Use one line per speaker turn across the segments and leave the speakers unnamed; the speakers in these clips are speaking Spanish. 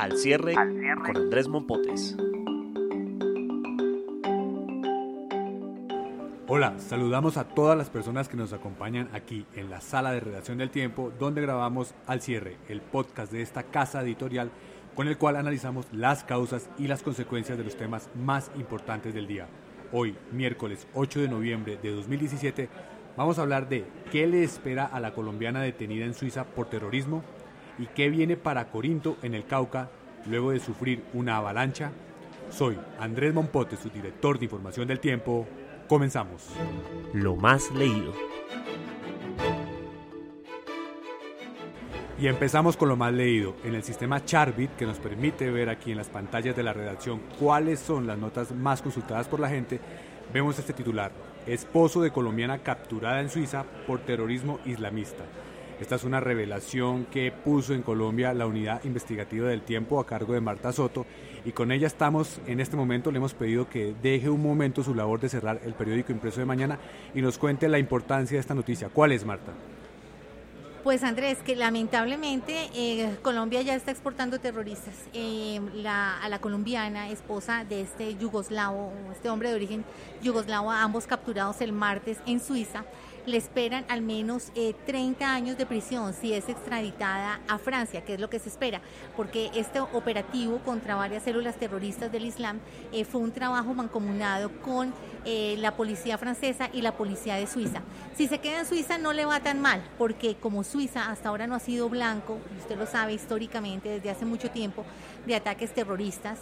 Al cierre, con Andrés Mompotes.
Hola, saludamos a todas las personas que nos acompañan aquí en la sala de redacción del tiempo, donde grabamos Al cierre, el podcast de esta casa editorial con el cual analizamos las causas y las consecuencias de los temas más importantes del día. Hoy, miércoles 8 de noviembre de 2017, vamos a hablar de qué le espera a la colombiana detenida en Suiza por terrorismo y qué viene para Corinto en el Cauca luego de sufrir una avalancha. Soy Andrés Mompote, su director de información del tiempo. Comenzamos.
Lo más leído.
Y empezamos con lo más leído. En el sistema Charbit, que nos permite ver aquí en las pantallas de la redacción cuáles son las notas más consultadas por la gente, vemos este titular. Esposo de colombiana capturada en Suiza por terrorismo islamista. Esta es una revelación que puso en Colombia la unidad investigativa del tiempo a cargo de Marta Soto y con ella estamos en este momento, le hemos pedido que deje un momento su labor de cerrar el periódico impreso de mañana y nos cuente la importancia de esta noticia. ¿Cuál es, Marta?
Pues Andrés, que lamentablemente eh, Colombia ya está exportando terroristas. Eh, a la colombiana, esposa de este yugoslavo, este hombre de origen yugoslavo, ambos capturados el martes en Suiza, le esperan al menos 30 eh, años de prisión si es extraditada a Francia, que es lo que se espera, porque este operativo contra varias células terroristas del Islam eh, fue un trabajo mancomunado con eh, la policía francesa y la policía de Suiza. Si se queda en Suiza no le va tan mal, porque como Suiza hasta ahora no ha sido blanco, usted lo sabe históricamente desde hace mucho tiempo, de ataques terroristas,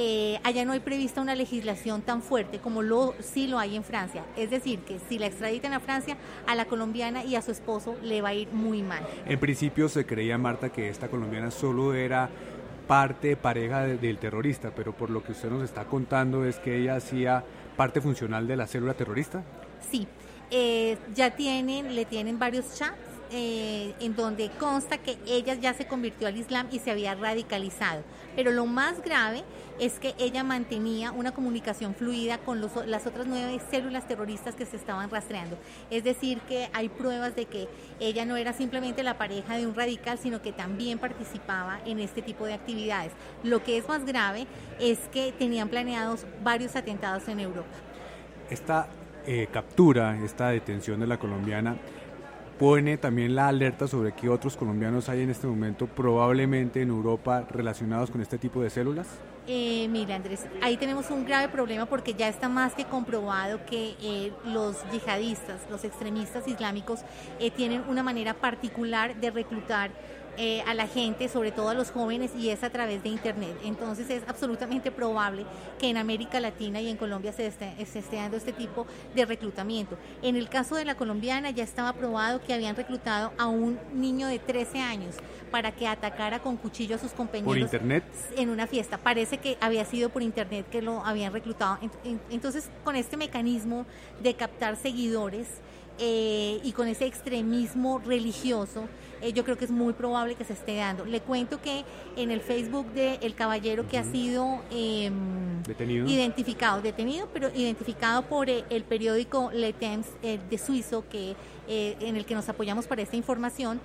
eh, allá no hay prevista una legislación tan fuerte como lo sí lo hay en Francia. Es decir, que si la extraditan a Francia, a la colombiana y a su esposo le va a ir muy mal.
En principio se creía, Marta, que esta colombiana solo era parte pareja del terrorista, pero por lo que usted nos está contando es que ella hacía parte funcional de la célula terrorista.
Sí, eh, ya tienen, le tienen varios chats eh, en donde consta que ella ya se convirtió al Islam y se había radicalizado. Pero lo más grave es que ella mantenía una comunicación fluida con las otras nueve células terroristas que se estaban rastreando. Es decir, que hay pruebas de que ella no era simplemente la pareja de un radical, sino que también participaba en este tipo de actividades. Lo que es más grave es que tenían planeados varios atentados en Europa.
Esta eh, captura, esta detención de la colombiana, pone también la alerta sobre que otros colombianos hay en este momento probablemente en Europa relacionados con este tipo de células?
Eh, mira Andrés, ahí tenemos un grave problema porque ya está más que comprobado que eh, los yihadistas, los extremistas islámicos, eh, tienen una manera particular de reclutar eh, a la gente, sobre todo a los jóvenes, y es a través de Internet. Entonces es absolutamente probable que en América Latina y en Colombia se esté, se esté dando este tipo de reclutamiento. En el caso de la colombiana ya estaba probado que habían reclutado a un niño de 13 años para que atacara con cuchillo a sus compañeros.
¿Por Internet?
En una fiesta. Parece que había sido por Internet que lo habían reclutado. Entonces, con este mecanismo de captar seguidores, eh, y con ese extremismo religioso, eh, yo creo que es muy probable que se esté dando. Le cuento que en el Facebook de el caballero que ha sido em, identificado, detenido, pero identificado por eh, el periódico Le Temps de Suizo, que, en el que nos apoyamos para esta información,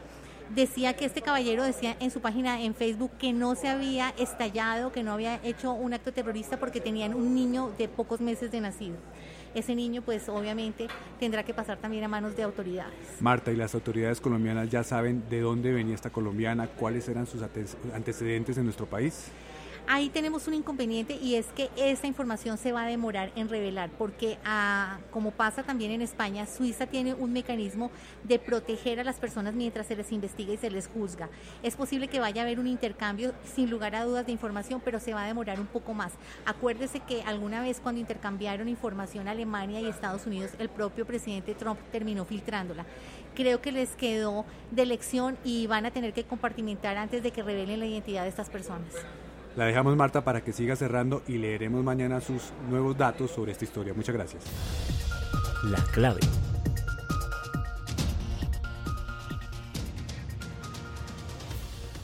decía que este caballero decía en su página en Facebook que no se había estallado, que no había hecho un acto terrorista porque tenían un niño de pocos meses de nacido ese niño pues obviamente tendrá que pasar también a manos de autoridades.
Marta, ¿y las autoridades colombianas ya saben de dónde venía esta colombiana? ¿Cuáles eran sus antecedentes en nuestro país?
Ahí tenemos un inconveniente y es que esa información se va a demorar en revelar porque ah, como pasa también en España, Suiza tiene un mecanismo de proteger a las personas mientras se les investiga y se les juzga. Es posible que vaya a haber un intercambio sin lugar a dudas de información, pero se va a demorar un poco más. Acuérdese que alguna vez cuando intercambiaron información Alemania y Estados Unidos, el propio presidente Trump terminó filtrándola. Creo que les quedó de lección y van a tener que compartimentar antes de que revelen la identidad de estas personas.
La dejamos Marta para que siga cerrando y leeremos mañana sus nuevos datos sobre esta historia. Muchas gracias.
La clave.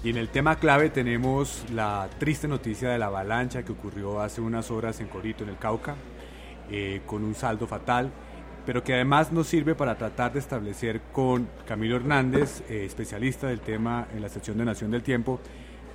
Y en el tema clave tenemos la triste noticia de la avalancha que ocurrió hace unas horas en Corito, en el Cauca, eh, con un saldo fatal, pero que además nos sirve para tratar de establecer con Camilo Hernández, eh, especialista del tema en la sección de Nación del Tiempo,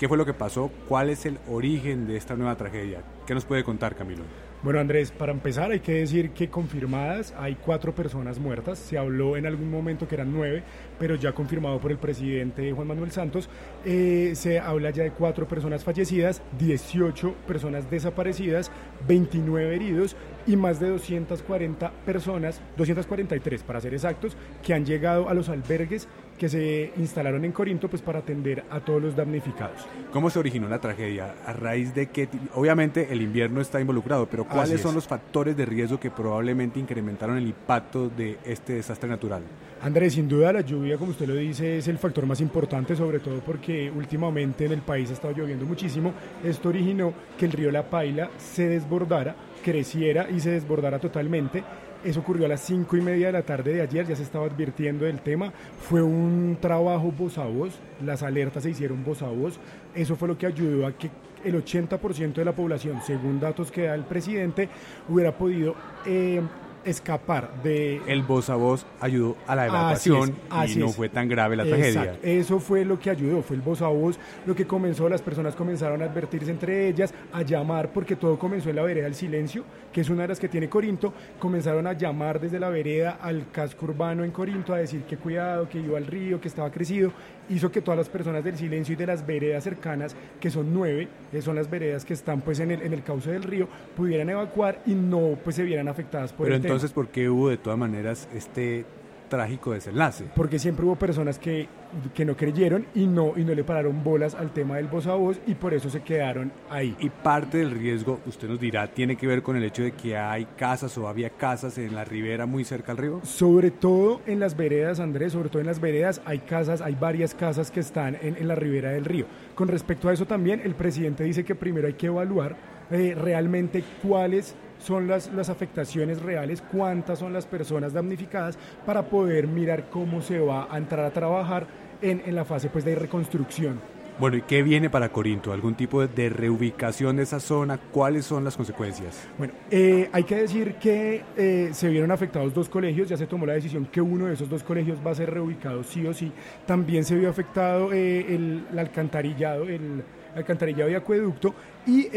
¿Qué fue lo que pasó? ¿Cuál es el origen de esta nueva tragedia? ¿Qué nos puede contar, Camilo?
Bueno, Andrés, para empezar hay que decir que confirmadas hay cuatro personas muertas. Se habló en algún momento que eran nueve, pero ya confirmado por el presidente Juan Manuel Santos, eh, se habla ya de cuatro personas fallecidas, 18 personas desaparecidas, 29 heridos y más de 240 personas, 243 para ser exactos, que han llegado a los albergues que se instalaron en Corinto pues para atender a todos los damnificados.
¿Cómo se originó la tragedia? A raíz de que, obviamente el invierno está involucrado, pero ¿cuáles son los factores de riesgo que probablemente incrementaron el impacto de este desastre natural?
Andrés, sin duda la lluvia, como usted lo dice, es el factor más importante, sobre todo porque últimamente en el país ha estado lloviendo muchísimo. Esto originó que el río La Paila se desbordara, creciera y se desbordara totalmente eso ocurrió a las cinco y media de la tarde de ayer, ya se estaba advirtiendo del tema. Fue un trabajo voz a voz, las alertas se hicieron voz a voz. Eso fue lo que ayudó a que el 80% de la población, según datos que da el presidente, hubiera podido eh, escapar de...
El voz a voz ayudó a la evacuación y no fue tan grave la tragedia.
Eso fue lo que ayudó, fue el voz a voz lo que comenzó, las personas comenzaron a advertirse entre ellas, a llamar, porque todo comenzó en la vereda del silencio, que es una de las que tiene Corinto, comenzaron a llamar desde la vereda al casco urbano en Corinto a decir que cuidado, que iba al río, que estaba crecido, hizo que todas las personas del silencio y de las veredas cercanas, que son nueve, que son las veredas que están pues en el, en el cauce del río, pudieran evacuar y no pues se vieran afectadas por
Pero entonces, ¿por qué hubo de todas maneras este trágico desenlace.
Porque siempre hubo personas que, que no creyeron y no, y no le pararon bolas al tema del voz a voz y por eso se quedaron ahí.
Y parte del riesgo, usted nos dirá, tiene que ver con el hecho de que hay casas o había casas en la ribera muy cerca al río.
Sobre todo en las veredas, Andrés, sobre todo en las veredas hay casas, hay varias casas que están en, en la ribera del río. Con respecto a eso también, el presidente dice que primero hay que evaluar eh, realmente cuáles son las, las afectaciones reales, cuántas son las personas damnificadas para poder mirar cómo se va a entrar a trabajar en, en la fase pues, de reconstrucción.
Bueno, ¿y qué viene para Corinto? ¿Algún tipo de reubicación de esa zona? ¿Cuáles son las consecuencias?
Bueno, eh, hay que decir que eh, se vieron afectados dos colegios, ya se tomó la decisión que uno de esos dos colegios va a ser reubicado sí o sí. También se vio afectado eh, el, el, alcantarillado, el alcantarillado y acueducto. Y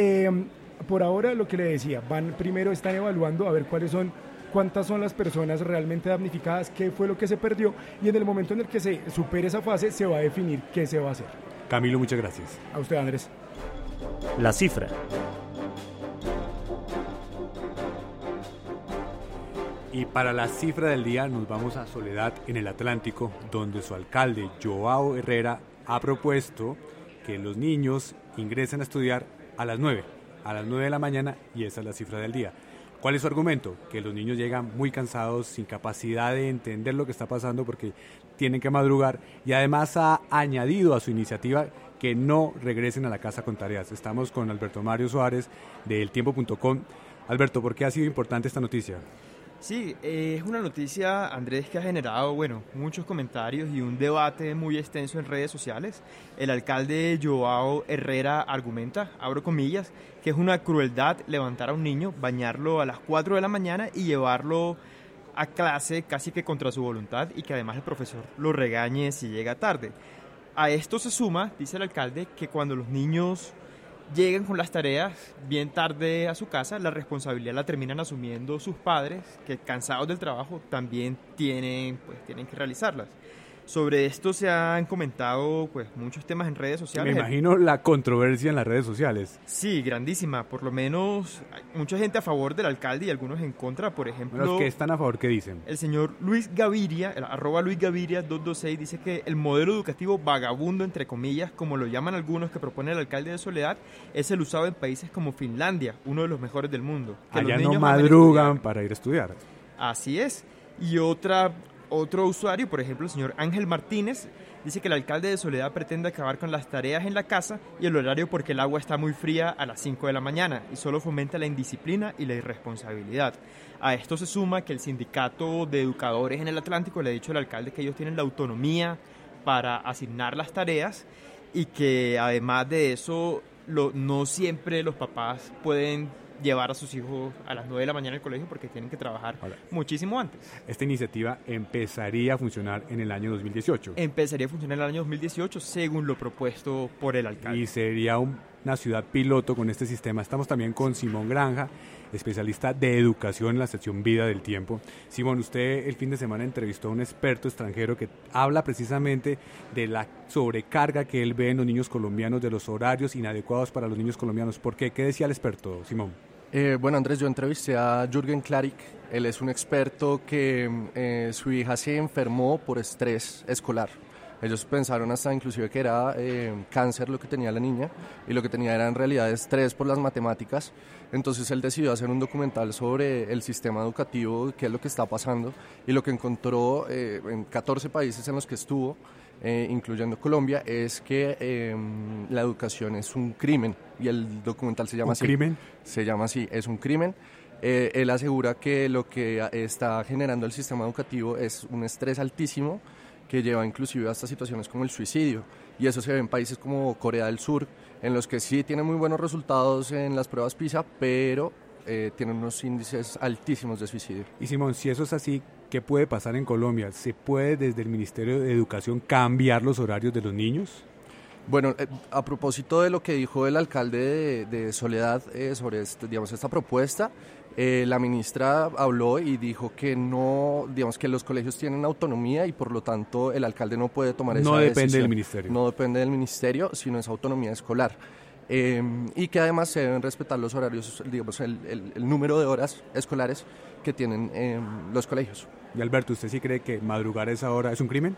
por ahora lo que le decía, van primero están evaluando a ver cuáles son cuántas son las personas realmente damnificadas, qué fue lo que se perdió y en el momento en el que se supere esa fase se va a definir qué se va a hacer.
Camilo, muchas gracias.
A usted, Andrés.
La cifra.
Y para la cifra del día nos vamos a Soledad en el Atlántico, donde su alcalde Joao Herrera ha propuesto que los niños ingresen a estudiar a las 9 a las 9 de la mañana y esa es la cifra del día. ¿Cuál es su argumento? Que los niños llegan muy cansados, sin capacidad de entender lo que está pasando porque tienen que madrugar y además ha añadido a su iniciativa que no regresen a la casa con tareas. Estamos con Alberto Mario Suárez de eltiempo.com. Alberto, ¿por qué ha sido importante esta noticia?
Sí, eh, es una noticia, Andrés, que ha generado, bueno, muchos comentarios y un debate muy extenso en redes sociales. El alcalde Joao Herrera argumenta, abro comillas, que es una crueldad levantar a un niño, bañarlo a las 4 de la mañana y llevarlo a clase casi que contra su voluntad y que además el profesor lo regañe si llega tarde. A esto se suma, dice el alcalde, que cuando los niños llegan con las tareas bien tarde a su casa, la responsabilidad la terminan asumiendo sus padres, que cansados del trabajo también tienen, pues, tienen que realizarlas. Sobre esto se han comentado pues muchos temas en redes sociales.
Me imagino la controversia en las redes sociales.
Sí, grandísima. Por lo menos hay mucha gente a favor del alcalde y algunos en contra. Por ejemplo,
los que están a favor, ¿qué dicen?
El señor Luis Gaviria, el arroba Luis Gaviria 226, dice que el modelo educativo vagabundo, entre comillas, como lo llaman algunos que propone el alcalde de Soledad, es el usado en países como Finlandia, uno de los mejores del mundo.
Que Allá no madrugan para ir a estudiar.
Así es. Y otra otro usuario, por ejemplo el señor Ángel Martínez, dice que el alcalde de Soledad pretende acabar con las tareas en la casa y el horario porque el agua está muy fría a las 5 de la mañana y solo fomenta la indisciplina y la irresponsabilidad. A esto se suma que el sindicato de educadores en el Atlántico le ha dicho al alcalde que ellos tienen la autonomía para asignar las tareas y que además de eso no siempre los papás pueden llevar a sus hijos a las 9 de la mañana al colegio porque tienen que trabajar muchísimo antes.
Esta iniciativa empezaría a funcionar en el año 2018.
Empezaría a funcionar en el año 2018 según lo propuesto por el alcalde.
Y sería una ciudad piloto con este sistema. Estamos también con Simón Granja, especialista de educación en la sección Vida del Tiempo. Simón, usted el fin de semana entrevistó a un experto extranjero que habla precisamente de la sobrecarga que él ve en los niños colombianos, de los horarios inadecuados para los niños colombianos. ¿Por qué? ¿Qué decía el experto, Simón?
Eh, bueno, Andrés, yo entrevisté a Jürgen Klarik. Él es un experto que eh, su hija se enfermó por estrés escolar. Ellos pensaron hasta inclusive que era eh, cáncer lo que tenía la niña y lo que tenía era en realidad estrés por las matemáticas. Entonces él decidió hacer un documental sobre el sistema educativo, qué es lo que está pasando y lo que encontró en 14 países en los que estuvo eh, incluyendo Colombia, es que em, la educación es un crimen y el documental se llama
¿Un
así.
crimen?
Se llama así, es un crimen. Eh, él asegura que lo que está generando el sistema educativo es un estrés altísimo que lleva inclusive hasta situaciones como el suicidio. Y eso se ve en países como Corea del Sur, en los que sí tienen muy buenos resultados en las pruebas PISA, pero eh, tienen unos índices altísimos de suicidio.
Y Simón, si eso es así, ¿Qué puede pasar en Colombia? ¿Se puede desde el Ministerio de Educación cambiar los horarios de los niños?
Bueno, eh, a propósito de lo que dijo el alcalde de, Soledad eh, sobre este, digamos, esta propuesta, eh, la ministra habló y dijo que no, digamos que los colegios tienen autonomía y por lo tanto el alcalde no puede tomar esa
decisión.
No
depende del ministerio.
No depende del ministerio, sino es autonomía escolar. y que además se deben respetar los horarios, digamos, el, el número de horas escolares que tienen los colegios.
Y Alberto, ¿usted sí cree que madrugar a esa hora es un crimen?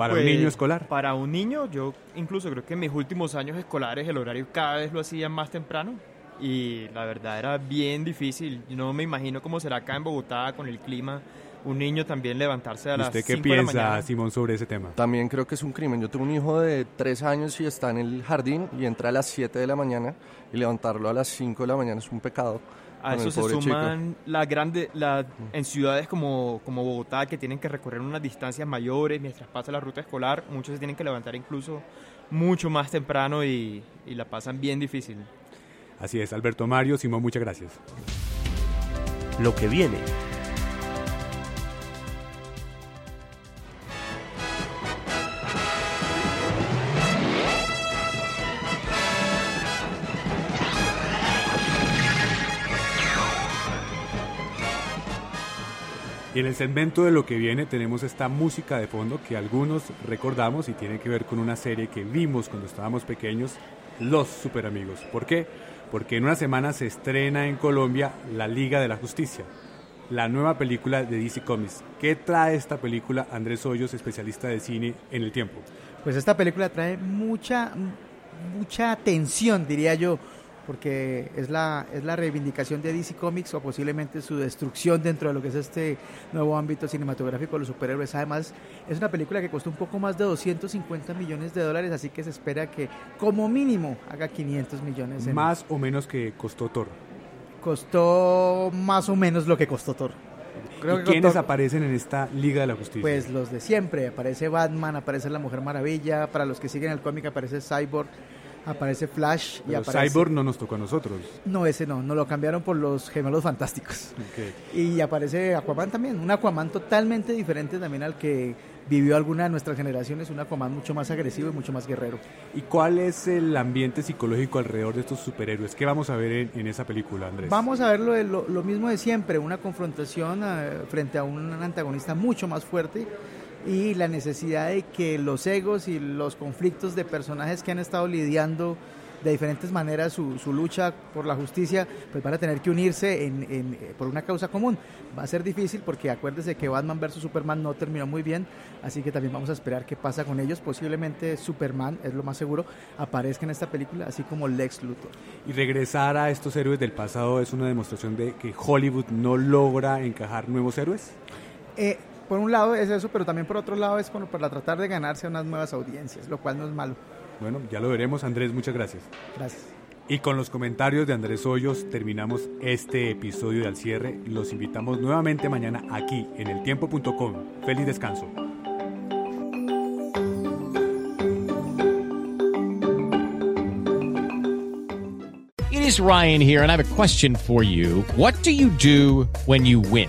¿Para un pues, niño escolar?
Para un niño, yo incluso creo que en mis últimos años escolares el horario cada vez lo hacían más temprano y la verdad era bien difícil. Yo no me imagino cómo será acá en Bogotá con el clima. Un niño también levantarse a las 5
¿Usted qué piensa, Simón, sobre ese tema?
También creo que es un crimen. Yo tengo un hijo de 3 años y está en el jardín y entra a las 7 de la mañana y levantarlo a las 5 de la mañana es un pecado.
A eso se suman la grande, la, en ciudades como, como Bogotá que tienen que recorrer unas distancias mayores mientras pasa la ruta escolar, muchos se tienen que levantar incluso mucho más temprano y, y la pasan bien difícil.
Así es, Alberto Mario, Simón, muchas gracias.
Lo que viene
en el segmento de lo que viene tenemos esta música de fondo que algunos recordamos y tiene que ver con una serie que vimos cuando estábamos pequeños, Los Super Amigos. ¿Por qué? Porque en una semana se estrena en Colombia La Liga de la Justicia, la nueva película de DC Comics. ¿Qué trae esta película, Andrés Hoyos, especialista de cine en el tiempo?
Pues esta película trae mucha, mucha atención, diría yo porque es la, es la reivindicación de DC Comics o posiblemente su destrucción dentro de lo que es este nuevo ámbito cinematográfico de los superhéroes. Además, es una película que costó un poco más de 250 millones de dólares, así que se espera que como mínimo haga 500 millones.
Más o menos que costó Thor.
Costó más o menos lo que costó Thor.
Creo quiénes aparecen en esta Liga de la Justicia?
Pues los de siempre. Aparece Batman, aparece la Mujer Maravilla. Para los que siguen el cómic aparece Cyborg aparece Flash
y
aparece...
Cyborg no nos tocó a nosotros.
No, ese no, no lo cambiaron por los gemelos fantásticos. Y aparece Aquaman también, un Aquaman totalmente diferente también al que vivió alguna de nuestras generaciones, un Aquaman mucho más agresivo y mucho más guerrero.
¿Y cuál es el ambiente psicológico alrededor de estos superhéroes? ¿Qué vamos a ver en, esa película, Andrés?
Vamos a ver lo, mismo de siempre, una confrontación eh, frente a un antagonista mucho más fuerte y la necesidad de que los egos y los conflictos de personajes que han estado lidiando de diferentes maneras su, su, lucha por la justicia, pues van a tener que unirse en, en, eh, por una causa común. Va a ser difícil porque acuérdese que Batman vs. Superman no terminó muy bien, así que también vamos a esperar qué pasa con ellos. Posiblemente Superman, es lo más seguro, aparezca en esta película, así como Lex Luthor.
Y regresar a estos héroes del pasado es una demostración de que Hollywood no logra encajar nuevos héroes.
Eh, por un lado es eso, pero también por otro lado es bueno, para tratar de ganarse unas nuevas audiencias, lo cual no es malo.
Bueno, ya lo veremos. Andrés, muchas gracias.
Gracias.
Y con los comentarios de Andrés Hoyos terminamos este episodio de Al Cierre. Los invitamos nuevamente mañana aquí en eltiempo.com. Feliz descanso.
It is Ryan here, and I have a question for you. What do you do when you win?